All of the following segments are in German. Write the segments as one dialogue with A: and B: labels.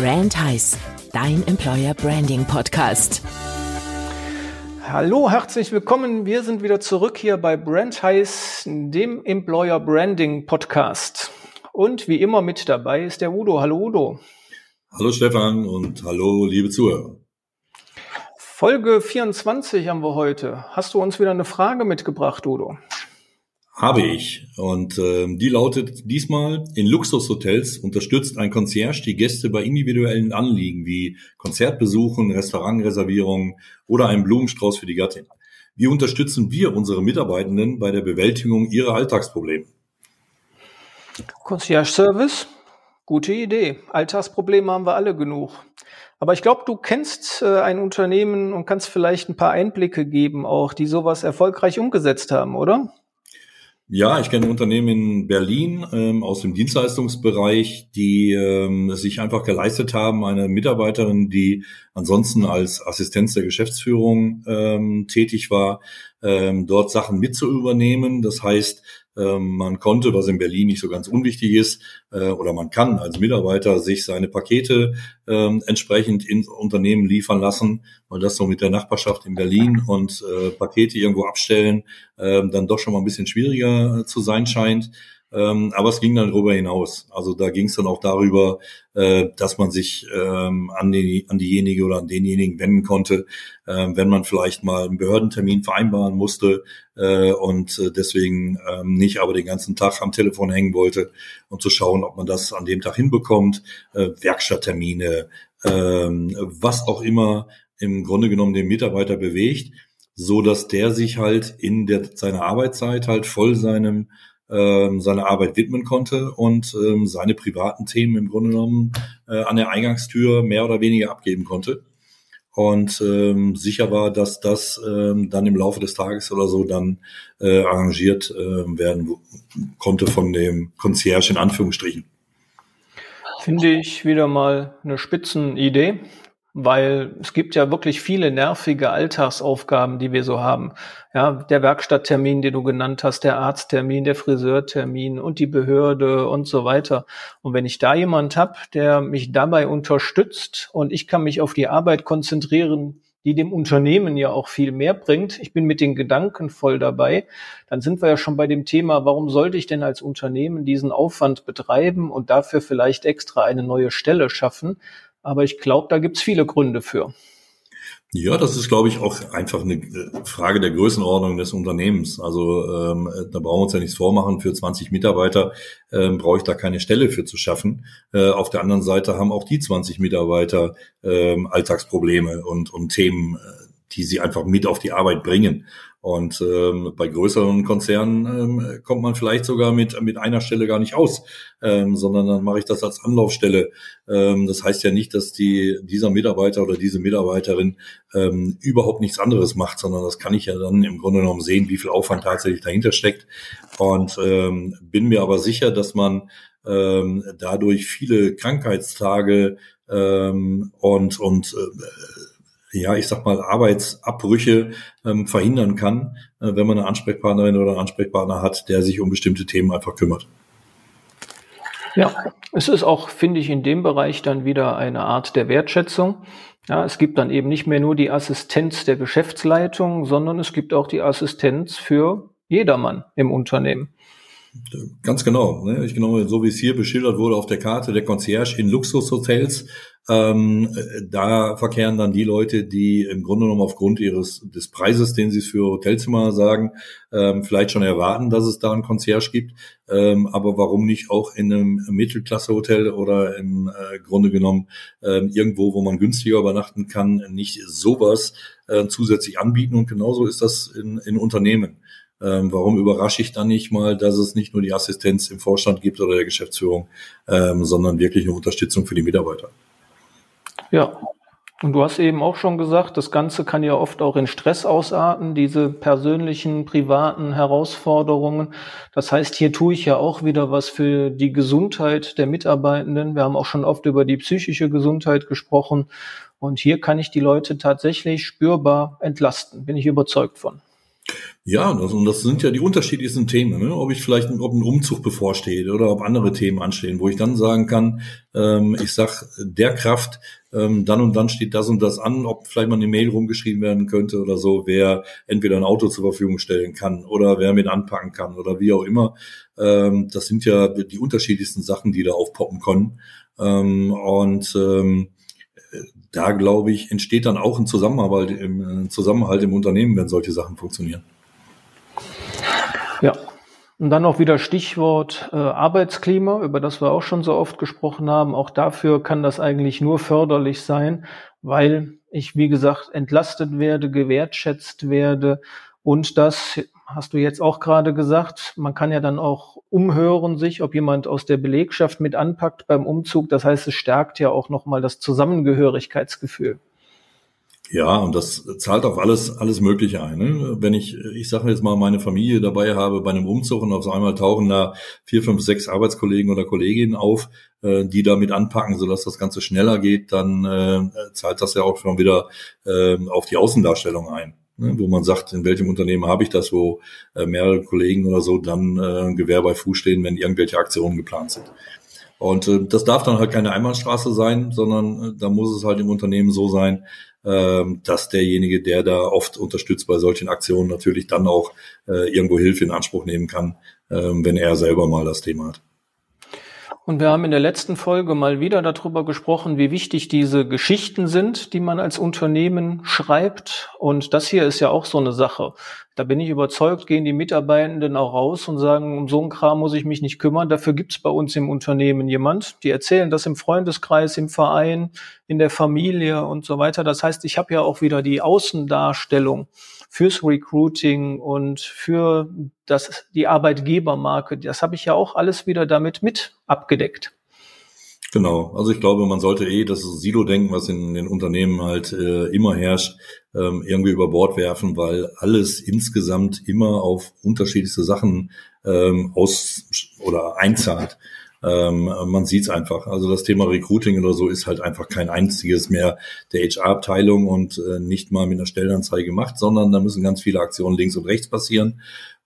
A: Brand Heiß, dein Employer Branding Podcast.
B: Hallo, herzlich willkommen. Wir sind wieder zurück hier bei Brand Heiß, dem Employer Branding Podcast. Und wie immer mit dabei ist der Udo. Hallo Udo.
C: Hallo Stefan und hallo liebe Zuhörer.
B: Folge 24 haben wir heute. Hast du uns wieder eine Frage mitgebracht, Udo?
C: Habe ich. Und äh, die lautet diesmal, in Luxushotels unterstützt ein Concierge die Gäste bei individuellen Anliegen wie Konzertbesuchen, Restaurantreservierungen oder einen Blumenstrauß für die Gattin. Wie unterstützen wir unsere Mitarbeitenden bei der Bewältigung ihrer Alltagsprobleme?
B: Concierge Service, gute Idee. Alltagsprobleme haben wir alle genug. Aber ich glaube, du kennst äh, ein Unternehmen und kannst vielleicht ein paar Einblicke geben, auch die sowas erfolgreich umgesetzt haben, oder?
C: Ja, ich kenne Unternehmen in Berlin ähm, aus dem Dienstleistungsbereich, die ähm, sich einfach geleistet haben, eine Mitarbeiterin, die ansonsten als Assistenz der Geschäftsführung ähm, tätig war, ähm, dort Sachen mit zu übernehmen. Das heißt, ähm, man konnte, was in Berlin nicht so ganz unwichtig ist, äh, oder man kann als Mitarbeiter sich seine Pakete ähm, entsprechend ins Unternehmen liefern lassen, weil das so mit der Nachbarschaft in Berlin und äh, Pakete irgendwo abstellen äh, dann doch schon mal ein bisschen schwieriger zu sein scheint. Ähm, aber es ging dann darüber hinaus. Also da ging es dann auch darüber, äh, dass man sich ähm, an, die, an diejenige oder an denjenigen wenden konnte, äh, wenn man vielleicht mal einen Behördentermin vereinbaren musste äh, und äh, deswegen ähm, nicht aber den ganzen Tag am Telefon hängen wollte und zu schauen, ob man das an dem Tag hinbekommt, äh, Werkstatttermine, äh, was auch immer im Grunde genommen den Mitarbeiter bewegt, so dass der sich halt in der seiner Arbeitszeit halt voll seinem ähm, seiner Arbeit widmen konnte und ähm, seine privaten Themen im Grunde genommen äh, an der Eingangstür mehr oder weniger abgeben konnte. Und ähm, sicher war, dass das ähm, dann im Laufe des Tages oder so dann äh, arrangiert äh, werden konnte von dem Concierge in Anführungsstrichen.
B: Finde ich wieder mal eine Spitzenidee weil es gibt ja wirklich viele nervige Alltagsaufgaben, die wir so haben. Ja, der Werkstatttermin, den du genannt hast, der Arzttermin, der Friseurtermin und die Behörde und so weiter. Und wenn ich da jemand habe, der mich dabei unterstützt und ich kann mich auf die Arbeit konzentrieren, die dem Unternehmen ja auch viel mehr bringt. Ich bin mit den Gedanken voll dabei. Dann sind wir ja schon bei dem Thema, warum sollte ich denn als Unternehmen diesen Aufwand betreiben und dafür vielleicht extra eine neue Stelle schaffen? Aber ich glaube, da gibt's viele Gründe für.
C: Ja, das ist, glaube ich, auch einfach eine äh, Frage der Größenordnung des Unternehmens. Also ähm, da brauchen wir uns ja nichts vormachen. Für 20 Mitarbeiter ähm, brauche ich da keine Stelle für zu schaffen. Äh, auf der anderen Seite haben auch die 20 Mitarbeiter ähm, Alltagsprobleme und, und Themen, äh, die sie einfach mit auf die Arbeit bringen. Und ähm, bei größeren Konzernen ähm, kommt man vielleicht sogar mit, mit einer Stelle gar nicht aus, ähm, sondern dann mache ich das als Anlaufstelle. Ähm, das heißt ja nicht, dass die, dieser Mitarbeiter oder diese Mitarbeiterin ähm, überhaupt nichts anderes macht, sondern das kann ich ja dann im Grunde genommen sehen, wie viel Aufwand tatsächlich dahinter steckt. Und ähm, bin mir aber sicher, dass man ähm, dadurch viele Krankheitstage ähm, und, und äh, ja, ich sag mal, Arbeitsabbrüche ähm, verhindern kann, äh, wenn man eine Ansprechpartnerin oder einen Ansprechpartner hat, der sich um bestimmte Themen einfach kümmert.
B: Ja, es ist auch, finde ich, in dem Bereich dann wieder eine Art der Wertschätzung. Ja, es gibt dann eben nicht mehr nur die Assistenz der Geschäftsleitung, sondern es gibt auch die Assistenz für jedermann im Unternehmen.
C: Ganz genau. Ne? Ich genau, so wie es hier beschildert wurde auf der Karte, der Concierge in Luxushotels, ähm, da verkehren dann die Leute, die im Grunde genommen aufgrund ihres des Preises, den sie für Hotelzimmer sagen, ähm, vielleicht schon erwarten, dass es da einen Concierge gibt. Ähm, aber warum nicht auch in einem Mittelklasse-Hotel oder im äh, Grunde genommen äh, irgendwo, wo man günstiger übernachten kann, nicht sowas äh, zusätzlich anbieten? Und genauso ist das in, in Unternehmen. Ähm, warum überrasche ich dann nicht mal, dass es nicht nur die Assistenz im Vorstand gibt oder der Geschäftsführung, ähm, sondern wirklich eine Unterstützung für die Mitarbeiter?
B: Ja, und du hast eben auch schon gesagt, das Ganze kann ja oft auch in Stress ausarten, diese persönlichen, privaten Herausforderungen. Das heißt, hier tue ich ja auch wieder was für die Gesundheit der Mitarbeitenden. Wir haben auch schon oft über die psychische Gesundheit gesprochen. Und hier kann ich die Leute tatsächlich spürbar entlasten, bin ich überzeugt von.
C: Ja, das, und das sind ja die unterschiedlichsten Themen, ne? ob ich vielleicht ob ein Umzug bevorsteht oder ob andere Themen anstehen, wo ich dann sagen kann, ähm, ich sag der Kraft, ähm, dann und dann steht das und das an, ob vielleicht mal eine Mail rumgeschrieben werden könnte oder so, wer entweder ein Auto zur Verfügung stellen kann oder wer mit anpacken kann oder wie auch immer. Ähm, das sind ja die unterschiedlichsten Sachen, die da aufpoppen können. Ähm, und ähm, da glaube ich, entsteht dann auch ein Zusammenhalt im, Zusammenhalt im Unternehmen, wenn solche Sachen funktionieren.
B: Ja. Und dann noch wieder Stichwort äh, Arbeitsklima, über das wir auch schon so oft gesprochen haben. Auch dafür kann das eigentlich nur förderlich sein, weil ich, wie gesagt, entlastet werde, gewertschätzt werde und das hast du jetzt auch gerade gesagt, man kann ja dann auch umhören sich, ob jemand aus der Belegschaft mit anpackt beim Umzug. Das heißt, es stärkt ja auch nochmal das Zusammengehörigkeitsgefühl.
C: Ja, und das zahlt auf alles, alles Mögliche ein. Ne? Wenn ich, ich sage jetzt mal, meine Familie dabei habe bei einem Umzug und auf einmal tauchen da vier, fünf, sechs Arbeitskollegen oder Kolleginnen auf, äh, die damit anpacken, sodass das Ganze schneller geht, dann äh, zahlt das ja auch schon wieder äh, auf die Außendarstellung ein. Ne? Wo man sagt, in welchem Unternehmen habe ich das, wo äh, mehrere Kollegen oder so dann äh, Gewehr bei Fuß stehen, wenn irgendwelche Aktionen geplant sind. Und äh, das darf dann halt keine Einbahnstraße sein, sondern äh, da muss es halt im Unternehmen so sein, äh, dass derjenige, der da oft unterstützt bei solchen Aktionen, natürlich dann auch äh, irgendwo Hilfe in Anspruch nehmen kann, äh, wenn er selber mal das Thema hat.
B: Und wir haben in der letzten Folge mal wieder darüber gesprochen, wie wichtig diese Geschichten sind, die man als Unternehmen schreibt. Und das hier ist ja auch so eine Sache. Da bin ich überzeugt, gehen die Mitarbeitenden auch raus und sagen, um so einen Kram muss ich mich nicht kümmern. Dafür gibt's bei uns im Unternehmen jemand. Die erzählen das im Freundeskreis, im Verein, in der Familie und so weiter. Das heißt, ich habe ja auch wieder die Außendarstellung fürs Recruiting und für das, die Arbeitgebermarke. Das habe ich ja auch alles wieder damit mit abgedeckt.
C: Genau, also ich glaube, man sollte eh das Silo-Denken, was in den Unternehmen halt äh, immer herrscht, ähm, irgendwie über Bord werfen, weil alles insgesamt immer auf unterschiedlichste Sachen ähm, aus oder einzahlt. Ähm, man sieht es einfach. Also das Thema Recruiting oder so ist halt einfach kein einziges mehr der HR-Abteilung und äh, nicht mal mit einer Stellenanzeige gemacht, sondern da müssen ganz viele Aktionen links und rechts passieren.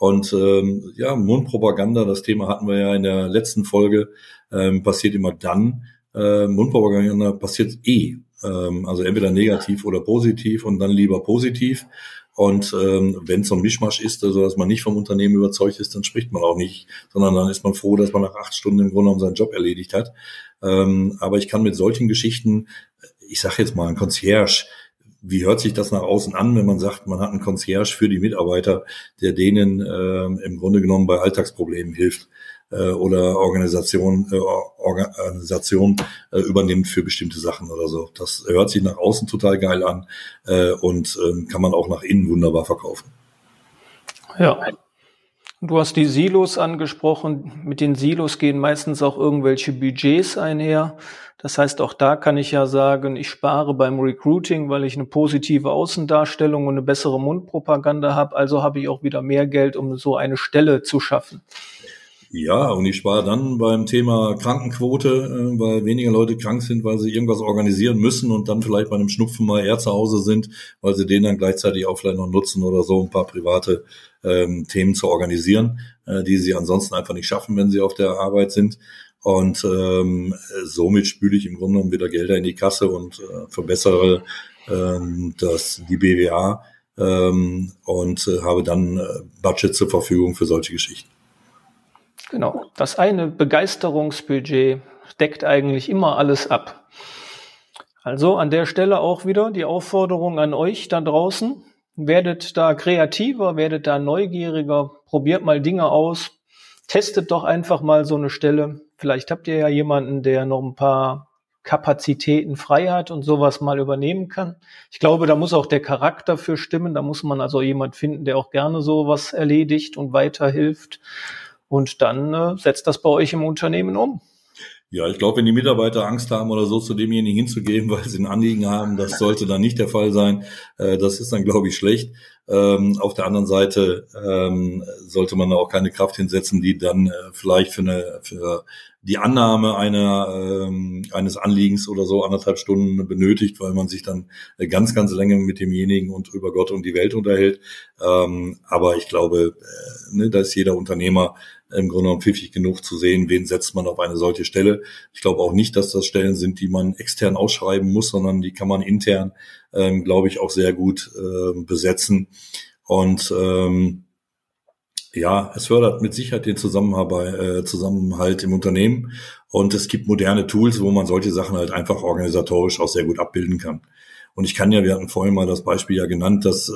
C: Und ähm, ja, Mundpropaganda, das Thema hatten wir ja in der letzten Folge, ähm, passiert immer dann. Äh, Mundpropaganda passiert eh. Ähm, also entweder negativ oder positiv und dann lieber positiv. Und ähm, wenn es so ein Mischmasch ist, also dass man nicht vom Unternehmen überzeugt ist, dann spricht man auch nicht, sondern dann ist man froh, dass man nach acht Stunden im Grunde genommen seinen Job erledigt hat. Ähm, aber ich kann mit solchen Geschichten, ich sage jetzt mal ein Concierge, wie hört sich das nach außen an, wenn man sagt, man hat einen Concierge für die Mitarbeiter, der denen äh, im Grunde genommen bei Alltagsproblemen hilft? äh, oder Organisation, äh, Organisation äh, übernimmt für bestimmte Sachen oder so. Das hört sich nach außen total geil an äh, und äh, kann man auch nach innen wunderbar verkaufen.
B: Ja. Du hast die Silos angesprochen. Mit den Silos gehen meistens auch irgendwelche Budgets einher. Das heißt, auch da kann ich ja sagen, ich spare beim Recruiting, weil ich eine positive Außendarstellung und eine bessere Mundpropaganda habe. Also habe ich auch wieder mehr Geld, um so eine Stelle zu schaffen.
C: Ja, und ich spare dann beim Thema Krankenquote, äh, weil weniger Leute krank sind, weil sie irgendwas organisieren müssen und dann vielleicht bei einem Schnupfen mal eher zu Hause sind, weil sie den dann gleichzeitig auch vielleicht noch nutzen oder so, ein paar private ähm, Themen zu organisieren, äh, die sie ansonsten einfach nicht schaffen, wenn sie auf der Arbeit sind. Und ähm, somit spüle ich im Grunde genommen wieder Gelder in die Kasse und äh, verbessere ähm, das, die BWA ähm, und äh, habe dann äh, Budget zur Verfügung für solche Geschichten.
B: Genau. Das eine Begeisterungsbudget deckt eigentlich immer alles ab. Also an der Stelle auch wieder die Aufforderung an euch da draußen. Werdet da kreativer, werdet da neugieriger, probiert mal Dinge aus, testet doch einfach mal so eine Stelle. Vielleicht habt ihr ja jemanden, der noch ein paar Kapazitäten frei hat und sowas mal übernehmen kann. Ich glaube, da muss auch der Charakter für stimmen. Da muss man also jemand finden, der auch gerne sowas erledigt und weiterhilft und dann äh, setzt das bei euch im Unternehmen um.
C: Ja, ich glaube, wenn die Mitarbeiter Angst haben oder so, zu demjenigen hinzugehen, weil sie ein Anliegen haben, das sollte dann nicht der Fall sein. Äh, das ist dann, glaube ich, schlecht. Ähm, auf der anderen Seite ähm, sollte man da auch keine Kraft hinsetzen, die dann äh, vielleicht für eine für die Annahme einer ähm, eines Anliegens oder so anderthalb Stunden benötigt, weil man sich dann ganz ganz lange mit demjenigen und über Gott und die Welt unterhält. Aber ich glaube, äh, ne, da ist jeder Unternehmer im Grunde genommen pfiffig genug zu sehen, wen setzt man auf eine solche Stelle. Ich glaube auch nicht, dass das Stellen sind, die man extern ausschreiben muss, sondern die kann man intern, ähm, glaube ich, auch sehr gut äh, besetzen. Und ähm, ja, es fördert mit Sicherheit den Zusammenarbeit, äh, Zusammenhalt im Unternehmen. Und es gibt moderne Tools, wo man solche Sachen halt einfach organisatorisch auch sehr gut abbilden kann. Und ich kann ja, wir hatten vorhin mal das Beispiel ja genannt, dass äh,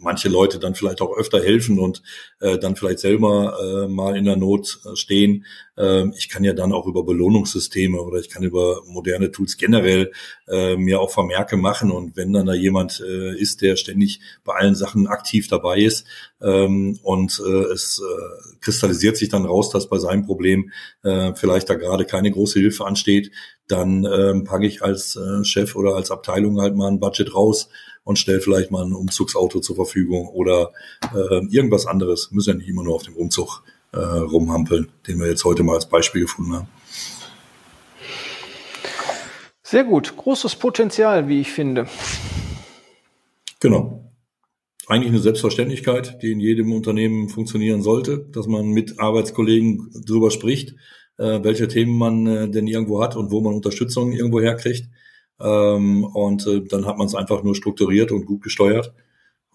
C: manche Leute dann vielleicht auch öfter helfen und äh, dann vielleicht selber äh, mal in der Not äh, stehen. Äh, ich kann ja dann auch über Belohnungssysteme oder ich kann über moderne Tools generell äh, mir auch Vermerke machen. Und wenn dann da jemand äh, ist, der ständig bei allen Sachen aktiv dabei ist ähm, und äh, es kristallisiert sich dann raus, dass bei seinem Problem vielleicht da gerade keine große Hilfe ansteht, dann ähm, packe ich als Chef oder als Abteilung halt mal ein Budget raus und stelle vielleicht mal ein Umzugsauto zur Verfügung oder äh, irgendwas anderes. Müssen ja nicht immer nur auf dem Umzug äh, rumhampeln, den wir jetzt heute mal als Beispiel gefunden haben.
B: Sehr gut. Großes Potenzial, wie ich finde.
C: Genau. Eigentlich eine Selbstverständlichkeit, die in jedem Unternehmen funktionieren sollte, dass man mit Arbeitskollegen drüber spricht äh, welche Themen man äh, denn irgendwo hat und wo man Unterstützung irgendwo herkriegt. Ähm, und äh, dann hat man es einfach nur strukturiert und gut gesteuert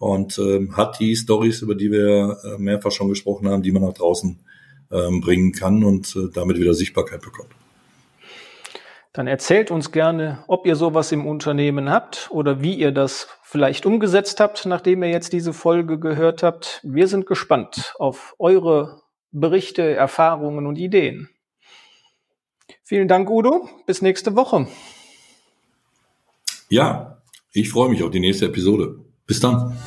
C: und ähm, hat die Stories, über die wir äh, mehrfach schon gesprochen haben, die man nach draußen ähm, bringen kann und äh, damit wieder Sichtbarkeit bekommt.
B: Dann erzählt uns gerne, ob ihr sowas im Unternehmen habt oder wie ihr das vielleicht umgesetzt habt, nachdem ihr jetzt diese Folge gehört habt. Wir sind gespannt auf eure Berichte, Erfahrungen und Ideen. Vielen Dank, Udo. Bis nächste Woche.
C: Ja, ich freue mich auf die nächste Episode. Bis dann.